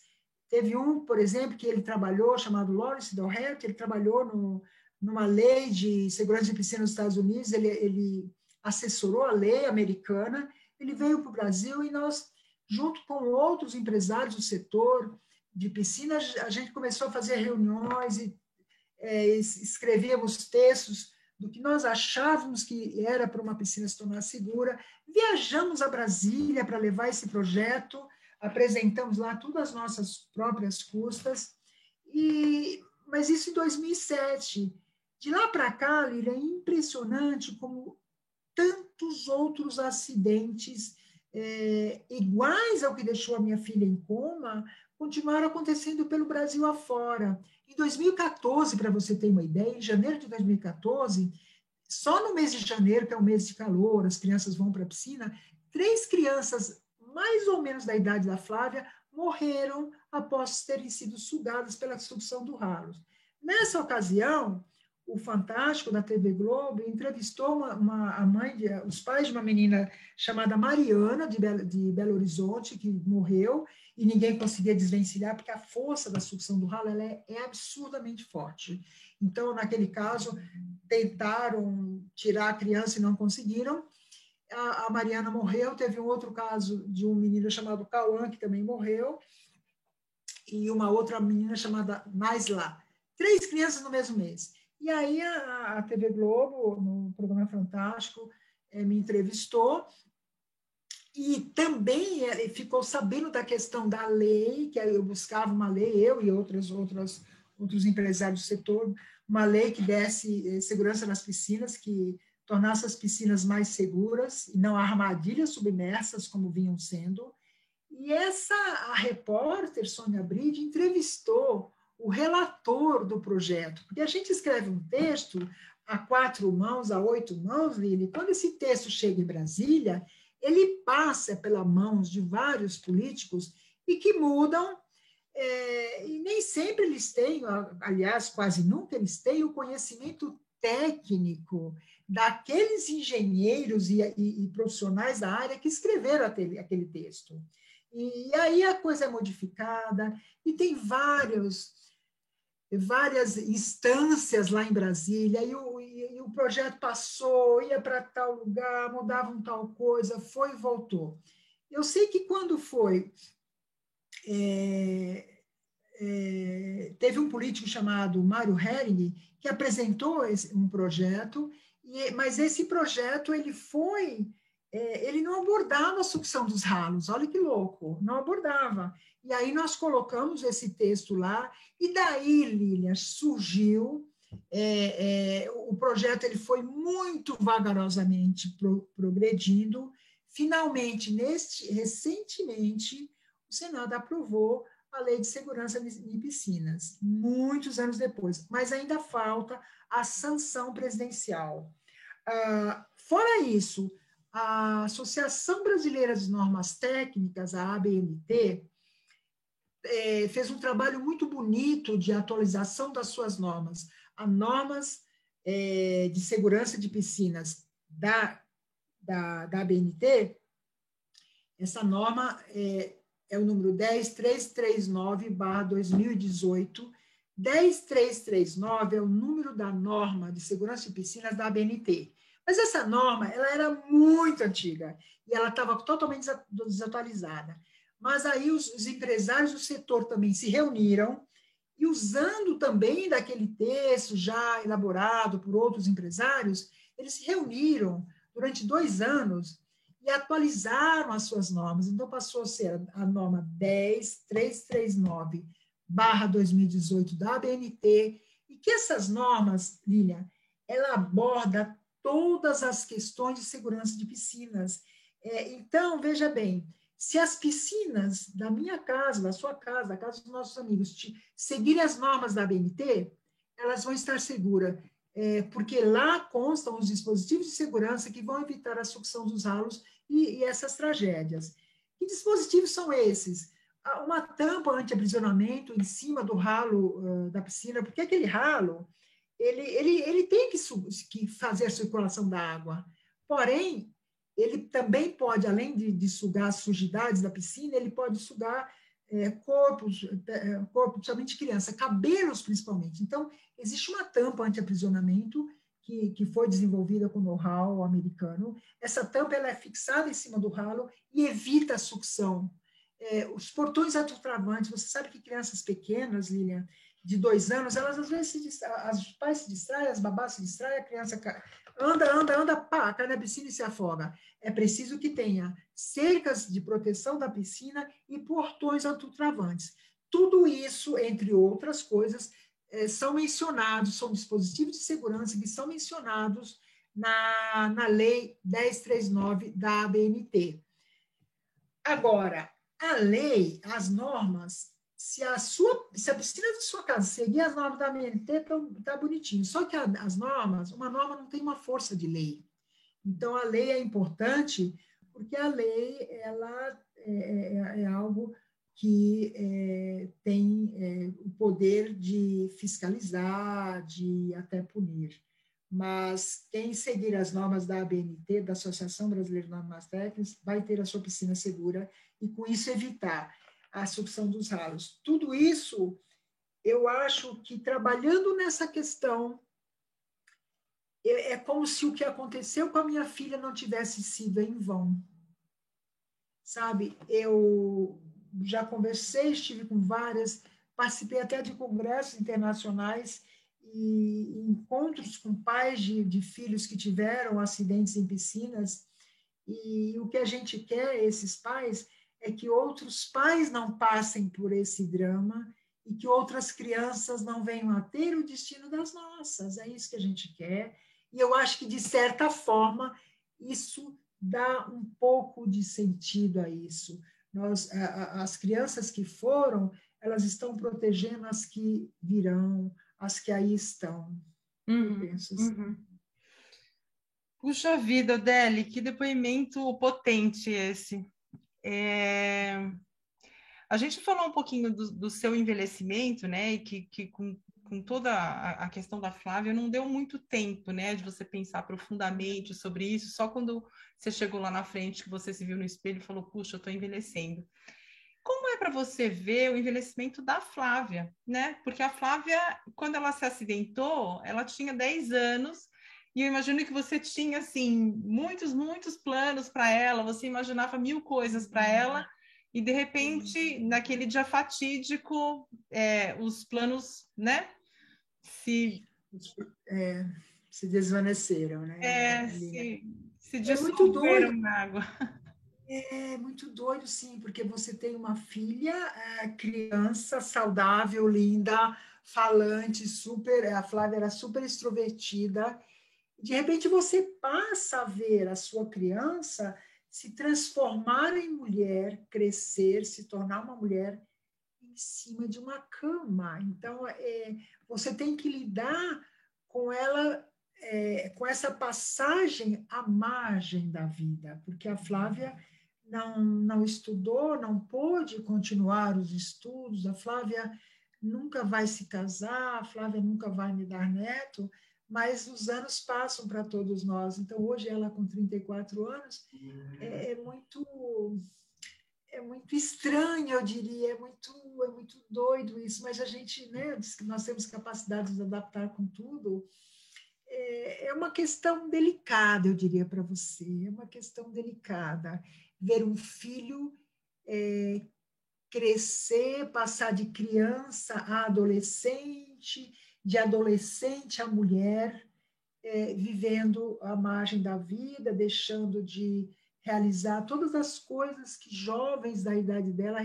Teve um, por exemplo, que ele trabalhou, chamado Lawrence Doherty, ele trabalhou no, numa lei de segurança de piscina nos Estados Unidos, ele, ele assessorou a lei americana, ele veio para o Brasil e nós, junto com outros empresários do setor de piscinas, a gente começou a fazer reuniões e é, escrevíamos textos do que nós achávamos que era para uma piscina se tornar segura. Viajamos a Brasília para levar esse projeto, apresentamos lá todas as nossas próprias custas, e, mas isso em 2007. De lá para cá, Lília, é impressionante como tantos outros acidentes é, iguais ao que deixou a minha filha em coma continuaram acontecendo pelo Brasil afora. Em 2014, para você ter uma ideia, em janeiro de 2014, só no mês de janeiro, que é o mês de calor, as crianças vão para a piscina, três crianças mais ou menos da idade da Flávia morreram após terem sido sugadas pela sucção do ralo. Nessa ocasião, o Fantástico da TV Globo entrevistou uma, uma, a mãe, de, os pais de uma menina chamada Mariana, de Belo, de Belo Horizonte, que morreu, e ninguém conseguia desvencilhar, porque a força da sucção do ralo é, é absurdamente forte. Então, naquele caso, tentaram tirar a criança e não conseguiram. A, a Mariana morreu, teve um outro caso de um menino chamado Cauã, que também morreu, e uma outra menina chamada Naisla. Três crianças no mesmo mês. E aí a, a TV Globo, no programa Fantástico, é, me entrevistou e também é, ficou sabendo da questão da lei, que eu buscava uma lei, eu e outros, outros, outros empresários do setor, uma lei que desse é, segurança nas piscinas, que tornasse as piscinas mais seguras e não armadilhas submersas como vinham sendo. E essa a repórter Sônia Bride entrevistou o relator do projeto, porque a gente escreve um texto a quatro mãos, a oito mãos, Lili, quando esse texto chega em Brasília, ele passa pelas mãos de vários políticos e que mudam, é, e nem sempre eles têm, aliás, quase nunca eles têm o conhecimento técnico daqueles engenheiros e, e, e profissionais da área que escreveram aquele, aquele texto. E aí a coisa é modificada, e tem vários várias instâncias lá em Brasília, e o, e, e o projeto passou, ia para tal lugar, mudava um tal coisa, foi e voltou. Eu sei que quando foi, é, é, teve um político chamado Mário Hering, que apresentou esse, um projeto, e, mas esse projeto ele foi, é, ele não abordava a sucção dos ralos, olha que louco, não abordava. E aí nós colocamos esse texto lá, e daí, Lilian, surgiu. É, é, o projeto ele foi muito vagarosamente pro, progredindo. Finalmente, neste, recentemente, o Senado aprovou a Lei de Segurança em Piscinas, muitos anos depois, mas ainda falta a sanção presidencial. Ah, fora isso, a Associação Brasileira de Normas Técnicas, a ABNT, é, fez um trabalho muito bonito de atualização das suas normas. As normas é, de segurança de piscinas da, da, da ABNT, essa norma é, é o número 10339-2018. 10339 é o número da norma de segurança de piscinas da ABNT. Mas essa norma ela era muito antiga e ela estava totalmente desatualizada. Mas aí os, os empresários do setor também se reuniram e, usando também daquele texto já elaborado por outros empresários, eles se reuniram durante dois anos e atualizaram as suas normas. Então, passou a ser a norma 10339 barra 2018 da ABNT, e que essas normas, Lilian, ela aborda todas as questões de segurança de piscinas. É, então, veja bem, se as piscinas da minha casa, da sua casa, da casa dos nossos amigos, te, seguirem as normas da BNT, elas vão estar seguras, é, porque lá constam os dispositivos de segurança que vão evitar a sucção dos ralos e, e essas tragédias. Que dispositivos são esses? Uma tampa anti-aprisionamento em cima do ralo uh, da piscina, porque aquele ralo ele, ele, ele tem que, que fazer a circulação da água. Porém, ele também pode, além de, de sugar as sujidades da piscina, ele pode sugar é, corpos, é, corpo, principalmente criança, cabelos principalmente. Então, existe uma tampa anti-aprisionamento que, que foi desenvolvida com know-how americano. Essa tampa ela é fixada em cima do ralo e evita a sucção. É, os portões autotravantes, você sabe que crianças pequenas, Lilian, de dois anos, elas às vezes se distraem, as pais se distraem, as babás se distraem, a criança anda, anda, anda, pá, cai na piscina e se afoga. É preciso que tenha cercas de proteção da piscina e portões autotravantes. Tudo isso, entre outras coisas, é, são mencionados, são dispositivos de segurança que são mencionados na, na Lei 1039 da ABNT. Agora, a lei, as normas, se a sua, se a piscina de sua casa seguir as normas da ABNT, tá, tá bonitinho. Só que a, as normas, uma norma não tem uma força de lei. Então a lei é importante porque a lei ela é, é, é algo que é, tem é, o poder de fiscalizar, de até punir. Mas quem seguir as normas da ABNT, da Associação Brasileira de Normas Técnicas, vai ter a sua piscina segura e, com isso, evitar a sucção dos ralos. Tudo isso, eu acho que trabalhando nessa questão, é, é como se o que aconteceu com a minha filha não tivesse sido em vão. Sabe, eu já conversei, estive com várias, participei até de congressos internacionais e encontros com pais de, de filhos que tiveram acidentes em piscinas. E o que a gente quer, esses pais, é que outros pais não passem por esse drama e que outras crianças não venham a ter o destino das nossas. É isso que a gente quer. E eu acho que, de certa forma, isso dá um pouco de sentido a isso. Nós, as crianças que foram, elas estão protegendo as que virão, as que aí estão. Uhum, penso assim. Uhum. Puxa vida, Deli, que depoimento potente esse. É... A gente falou um pouquinho do, do, seu envelhecimento, né? E que, que com, com toda a, questão da Flávia não deu muito tempo, né? De você pensar profundamente sobre isso. Só quando você chegou lá na frente que você se viu no espelho e falou: "Puxa, eu estou envelhecendo". Como é para você ver o envelhecimento da Flávia, né? Porque a Flávia, quando ela se acidentou, ela tinha 10 anos e eu imagino que você tinha, assim, muitos, muitos planos para ela, você imaginava mil coisas para ela, e de repente, naquele dia fatídico, é, os planos, né, se... É, se desvaneceram, né? É, se, se dissolveram é na água. É muito doido, sim, porque você tem uma filha, é, criança, saudável, linda, falante, super. A Flávia era super extrovertida, de repente você passa a ver a sua criança se transformar em mulher, crescer, se tornar uma mulher em cima de uma cama. Então, é, você tem que lidar com ela, é, com essa passagem à margem da vida, porque a Flávia não, não estudou, não pôde continuar os estudos, a Flávia nunca vai se casar, a Flávia nunca vai me dar neto, mas os anos passam para todos nós. Então, hoje, ela com 34 anos, é, é, muito é muito estranho, eu diria, é muito, é muito doido isso, mas a gente, né, nós temos capacidade de adaptar com tudo. É, é uma questão delicada, eu diria para você, é uma questão delicada. Ver um filho é, crescer, passar de criança a adolescente, de adolescente a mulher, é, vivendo à margem da vida, deixando de realizar todas as coisas que jovens da idade dela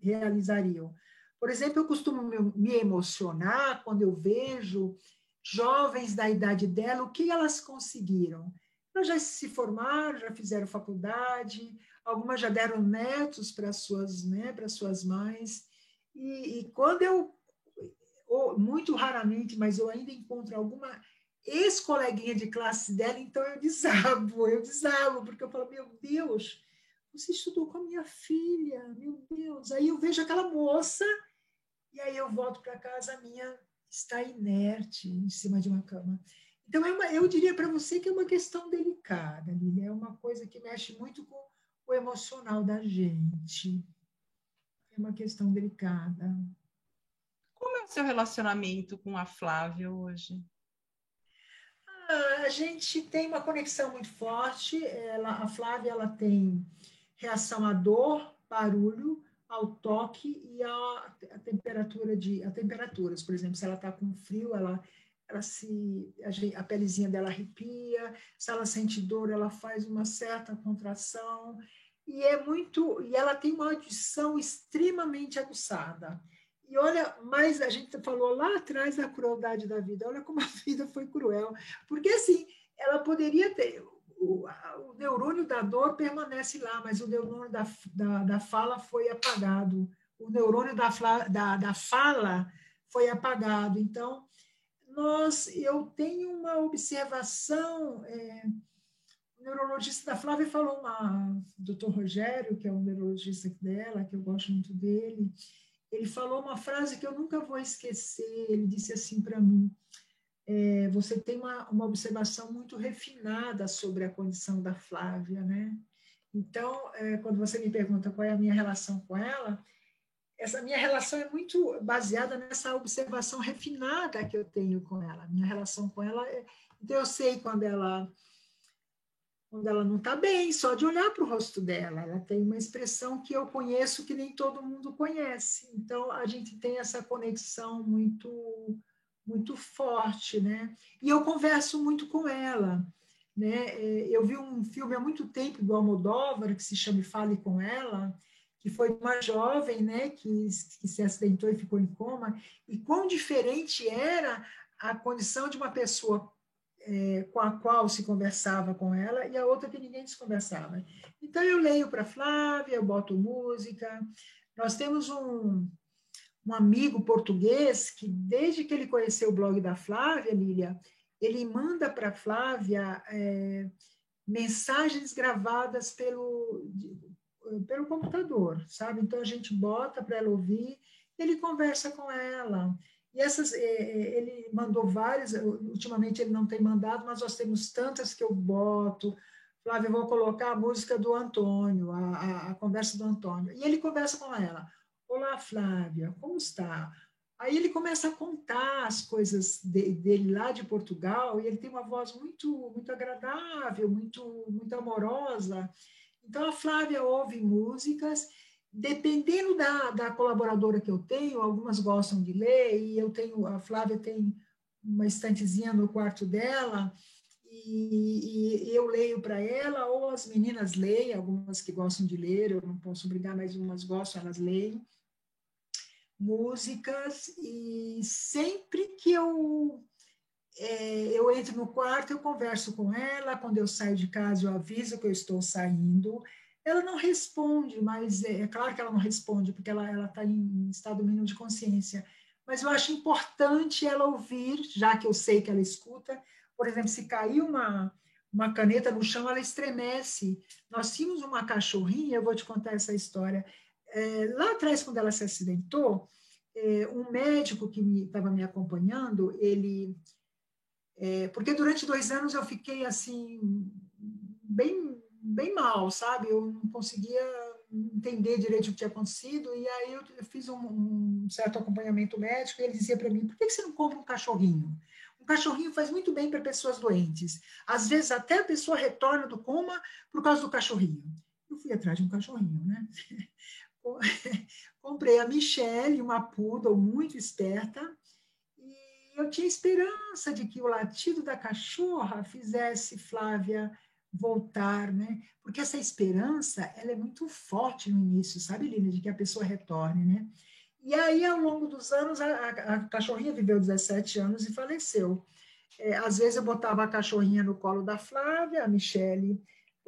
realizariam. Por exemplo, eu costumo me emocionar quando eu vejo jovens da idade dela, o que elas conseguiram. Elas já se formaram, já fizeram faculdade, algumas já deram netos para suas, né, para suas mães. E, e quando eu ou muito raramente, mas eu ainda encontro alguma ex-coleguinha de classe dela, então eu desabo, eu desabo, porque eu falo, meu Deus, você estudou com a minha filha, meu Deus. Aí eu vejo aquela moça, e aí eu volto para casa, a minha está inerte em cima de uma cama. Então, é uma, eu diria para você que é uma questão delicada, Lília, é uma coisa que mexe muito com o emocional da gente. É uma questão delicada. Seu relacionamento com a Flávia hoje? Ah, a gente tem uma conexão muito forte. Ela, a Flávia ela tem reação à dor, barulho, ao toque e à, temperatura de a temperaturas. Por exemplo, se ela está com frio, ela ela se a pelezinha dela arrepia. Se ela sente dor, ela faz uma certa contração e é muito e ela tem uma audição extremamente aguçada. E olha, mas a gente falou lá atrás da crueldade da vida. Olha como a vida foi cruel. Porque, assim, ela poderia ter. O, o neurônio da dor permanece lá, mas o neurônio da, da, da fala foi apagado. o neurônio da, da, da fala foi apagado. Então, nós, eu tenho uma observação. É, o neurologista da Flávia falou, uma, o doutor Rogério, que é um neurologista dela, que eu gosto muito dele, ele falou uma frase que eu nunca vou esquecer. Ele disse assim para mim: é, você tem uma, uma observação muito refinada sobre a condição da Flávia, né? Então, é, quando você me pergunta qual é a minha relação com ela, essa minha relação é muito baseada nessa observação refinada que eu tenho com ela. Minha relação com ela, é, então eu sei quando ela quando ela não está bem, só de olhar para o rosto dela. Ela tem uma expressão que eu conheço que nem todo mundo conhece. Então a gente tem essa conexão muito muito forte, né? E eu converso muito com ela, né? É, eu vi um filme há muito tempo do Almodóvar que se chama Fale com ela, que foi uma jovem, né, que, que se acidentou e ficou em coma, e quão diferente era a condição de uma pessoa é, com a qual se conversava com ela e a outra que ninguém se conversava. Então eu leio para Flávia, eu boto música. Nós temos um, um amigo português que desde que ele conheceu o blog da Flávia, Lília, ele manda para Flávia é, mensagens gravadas pelo pelo computador, sabe? Então a gente bota para ela ouvir, ele conversa com ela. E essas, é, é, ele mandou várias, ultimamente ele não tem mandado, mas nós temos tantas que eu boto. Flávia, eu vou colocar a música do Antônio, a, a, a, conversa do Antônio. E ele conversa com ela. Olá, Flávia, como está? Aí ele começa a contar as coisas de, dele lá de Portugal, e ele tem uma voz muito, muito agradável, muito, muito amorosa. Então, a Flávia ouve músicas, dependendo da, da colaboradora que eu tenho, algumas gostam de ler, e eu tenho, a Flávia tem uma estantezinha no quarto dela, e, e eu leio para ela, ou as meninas leem, algumas que gostam de ler, eu não posso obrigar, mas umas gostam, elas leem músicas, e sempre que eu é, eu entro no quarto, eu converso com ela, quando eu saio de casa, eu aviso que eu estou saindo. Ela não responde, mas é, é claro que ela não responde, porque ela está em estado mínimo de consciência. Mas eu acho importante ela ouvir, já que eu sei que ela escuta. Por exemplo, se cair uma, uma caneta no chão, ela estremece. Nós tínhamos uma cachorrinha, eu vou te contar essa história. É, lá atrás, quando ela se acidentou, é, um médico que estava me, me acompanhando, ele é, porque durante dois anos eu fiquei assim, bem, bem mal, sabe? Eu não conseguia entender direito o que tinha acontecido, e aí eu, fiz um, um, certo acompanhamento médico, e ele dizia para mim: por que você não compra um cachorrinho? Um cachorrinho faz muito bem para pessoas doentes. Às vezes, até a pessoa retorna do coma por causa do cachorrinho. Eu fui atrás de um cachorrinho, né? Comprei a Michelle, uma poodle muito esperta, eu tinha esperança de que o latido da cachorra fizesse Flávia voltar, né? Porque essa esperança, ela é muito forte no início, sabe, Lina, de que a pessoa retorne, né? E aí, ao longo dos anos, a, a, a cachorrinha viveu 17 anos e faleceu. É, às vezes eu botava a cachorrinha no colo da Flávia, a Michele,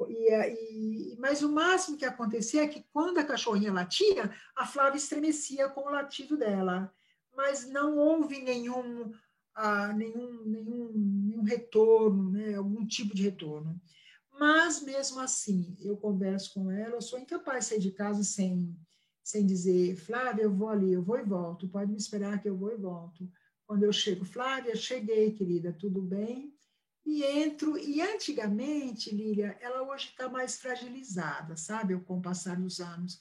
e, e, mas o máximo que acontecia é que quando a cachorrinha latia, a Flávia estremecia com o latido dela mas não houve nenhum, ah, nenhum, nenhum, nenhum retorno, né? algum tipo de retorno. Mas, mesmo assim, eu converso com ela, eu sou incapaz de sair de casa sem, sem dizer, Flávia, eu vou ali, eu vou e volto, pode me esperar que eu vou e volto. Quando eu chego, Flávia, cheguei, querida, tudo bem? E entro, e antigamente, Lília, ela hoje está mais fragilizada, sabe, com o passar dos anos.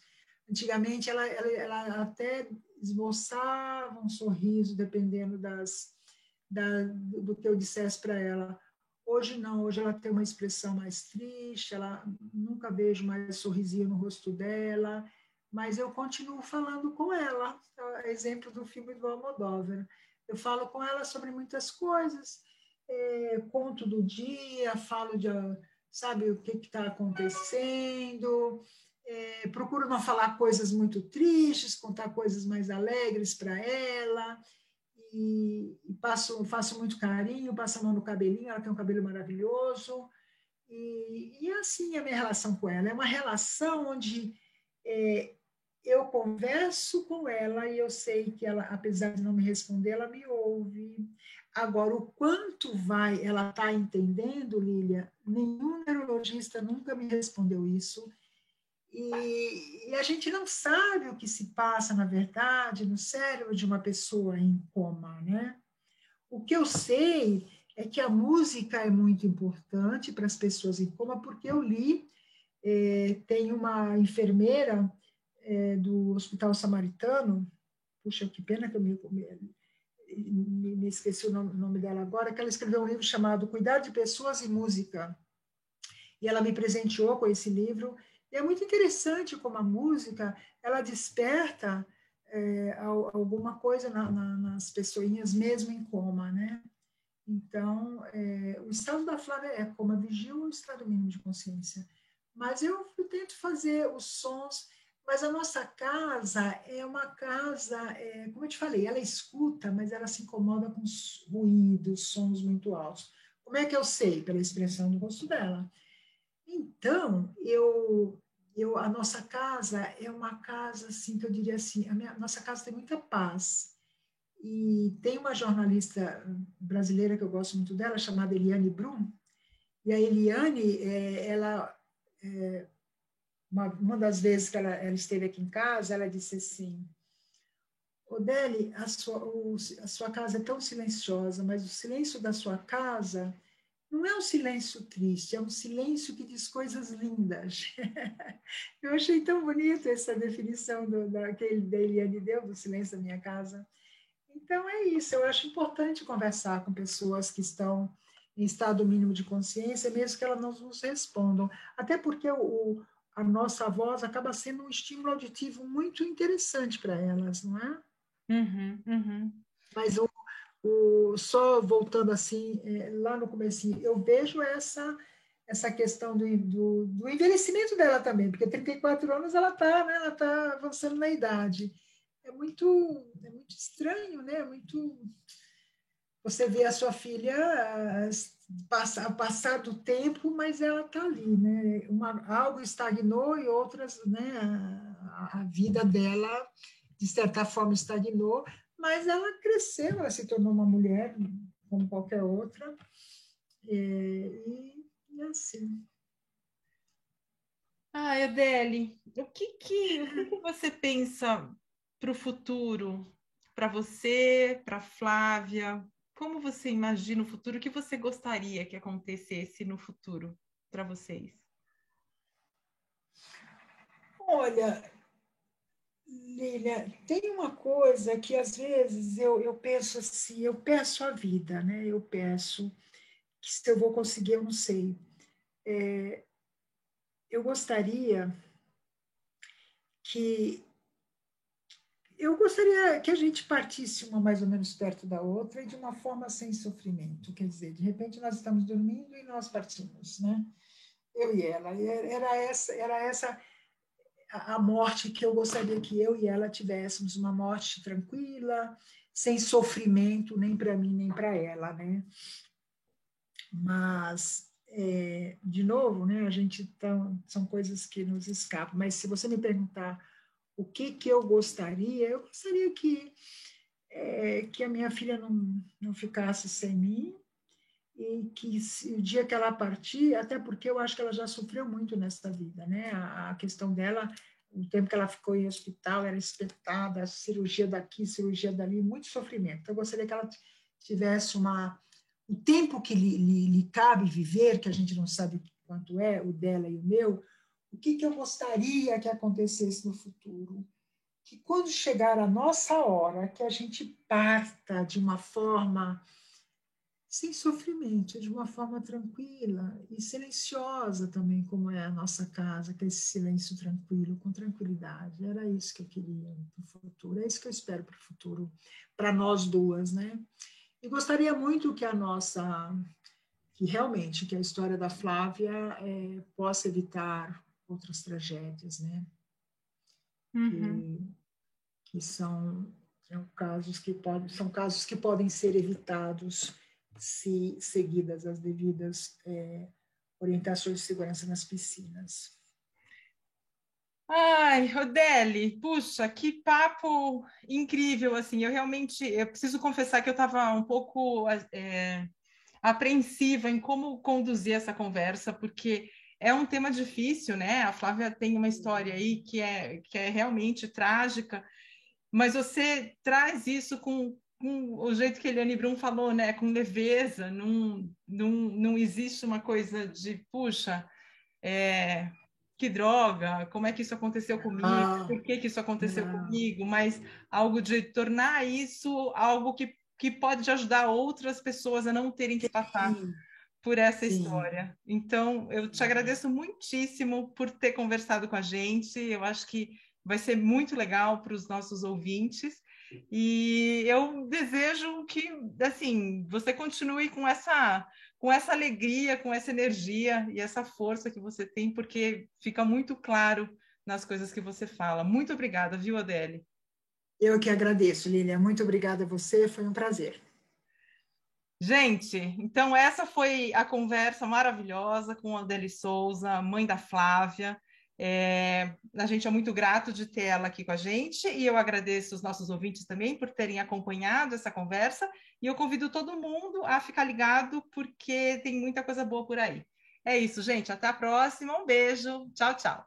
Antigamente, ela, ela, ela até esboçava um sorriso, dependendo das, da, do que eu dissesse para ela. Hoje não, hoje ela tem uma expressão mais triste, ela nunca vejo mais sorrisinho no rosto dela, mas eu continuo falando com ela, exemplo do filme do Almodóvar. Eu falo com ela sobre muitas coisas, é, conto do dia, falo de, sabe, o que está acontecendo, é, procuro não falar coisas muito tristes, contar coisas mais alegres para ela. E, passo, faço muito carinho, passo a mão no cabelinho, ela tem um cabelo maravilhoso. E, e assim a minha relação com ela. É uma relação onde é, eu converso com ela e eu sei que ela, apesar de não me responder, ela me ouve. Agora, o quanto vai, ela está entendendo, Lília, nenhum neurologista nunca me respondeu isso. E, e, a gente não sabe o que se passa, na verdade, no cérebro de uma pessoa em coma, né? O que eu sei é que a música é muito importante para as pessoas em coma, porque eu li, eh, tem uma enfermeira é, do Hospital Samaritano, puxa, que pena que eu me, me, me esqueci o nome, nome, dela agora, que ela escreveu um livro chamado Cuidar de Pessoas e Música. E ela me presenteou com esse livro. E é muito interessante como a música, ela desperta é, alguma coisa na, na, nas pessoinhas, mesmo em coma, né? Então, é, o estado da Flávia é coma vigil ou estado mínimo de consciência. Mas eu tento fazer os sons mas a nossa casa é uma casa, é, como eu te falei, ela escuta, mas ela se incomoda com ruídos, sons muito altos. Como é que eu sei? Pela expressão do rosto dela. Então, eu, eu, a nossa casa é uma casa, assim, que eu diria assim, a minha, nossa casa tem muita paz. E tem uma jornalista brasileira que eu gosto muito dela, chamada Eliane Brum, e a Eliane, é, ela é, uma, uma das vezes que ela, ela, esteve aqui em casa, ela disse assim: Odeli, a sua, o, a sua casa é tão silenciosa, mas o silêncio da sua casa não é um silêncio triste, é um silêncio que diz coisas lindas. Eu achei tão bonita essa definição do, daquele da Eliane deu do silêncio da minha casa. Então é isso, eu acho importante conversar com pessoas que estão em estado mínimo de consciência, mesmo que elas não nos respondam. Até porque o, a nossa voz acaba sendo um estímulo auditivo muito interessante para elas, não é? Uhum, uhum. Mas o, o, só voltando assim, é, lá no começo, eu vejo essa essa questão do, do, do, envelhecimento dela também, porque 34 anos ela está né, ela tá avançando na idade. É muito, é muito estranho, né? Muito você vê a sua filha passar, passar do tempo, mas ela está ali, né? Uma, algo estagnou e outras, né? A, a, vida dela, de certa forma, estagnou, mas ela cresceu, ela se tornou uma mulher como qualquer outra, e, e assim. Ah, Adele, o que, que, o que você pensa para o futuro? Para você, para Flávia, como você imagina o futuro? O que você gostaria que acontecesse no futuro para vocês? Olha, Lília, tem uma coisa que às vezes eu, eu penso assim, eu peço a vida, né? Eu peço que se eu vou conseguir, eu não sei. É, eu gostaria que eu gostaria que a gente partisse uma mais ou menos perto da outra e de uma forma sem sofrimento. Quer dizer, de repente nós estamos dormindo e nós partimos, né? Eu e ela. Era essa, era essa a morte que eu gostaria que eu e ela tivéssemos uma morte tranquila, sem sofrimento nem para mim nem para ela, né? Mas é, de novo, né? A gente tão, são coisas que nos escapam. Mas se você me perguntar o que, que eu gostaria? Eu gostaria que, é, que a minha filha não, não ficasse sem mim e que se, o dia que ela partir, até porque eu acho que ela já sofreu muito nessa vida, né? A, a questão dela, o tempo que ela ficou em hospital, era espetada, cirurgia daqui, cirurgia dali, muito sofrimento. Então, eu gostaria que ela tivesse uma o tempo que lhe, lhe, lhe cabe viver, que a gente não sabe quanto é, o dela e o meu, o que, que eu gostaria que acontecesse no futuro? Que quando chegar a nossa hora, que a gente parta de uma forma sem sofrimento, de uma forma tranquila e silenciosa também, como é a nossa casa, que é esse silêncio tranquilo, com tranquilidade. Era isso que eu queria para o futuro, é isso que eu espero para o futuro, para nós duas, né? E gostaria muito que a nossa, que realmente, que a história da Flávia é, possa evitar outras tragédias, né? Uhum. Que, que são, são casos que podem são casos que podem ser evitados se seguidas as devidas é, orientações de segurança nas piscinas. Ai, Odeli, puxa, que papo incrível, assim, eu realmente, eu preciso confessar que eu estava um pouco é, apreensiva em como conduzir essa conversa, porque é um tema difícil, né? A Flávia tem uma história aí que é, que é realmente trágica, mas você traz isso com, com o jeito que Eliane Brum falou, né? Com leveza, não, não, não existe uma coisa de, puxa, é, que droga, como é que isso aconteceu comigo, ah, por que, que isso aconteceu não. comigo, mas algo de tornar isso algo que, que pode ajudar outras pessoas a não terem que passar. Sim por essa Sim. história. Então, eu te agradeço muitíssimo por ter conversado com a gente. Eu acho que vai ser muito legal para os nossos ouvintes. E eu desejo que, assim, você continue com essa, com essa alegria, com essa energia e essa força que você tem, porque fica muito claro nas coisas que você fala. Muito obrigada, viu, Adele? Eu que agradeço, Lília. Muito obrigada a você, foi um prazer. Gente, então essa foi a conversa maravilhosa com a Adele Souza, mãe da Flávia. É, a gente é muito grato de ter ela aqui com a gente e eu agradeço os nossos ouvintes também por terem acompanhado essa conversa e eu convido todo mundo a ficar ligado porque tem muita coisa boa por aí. É isso, gente. Até a próxima. Um beijo. Tchau, tchau.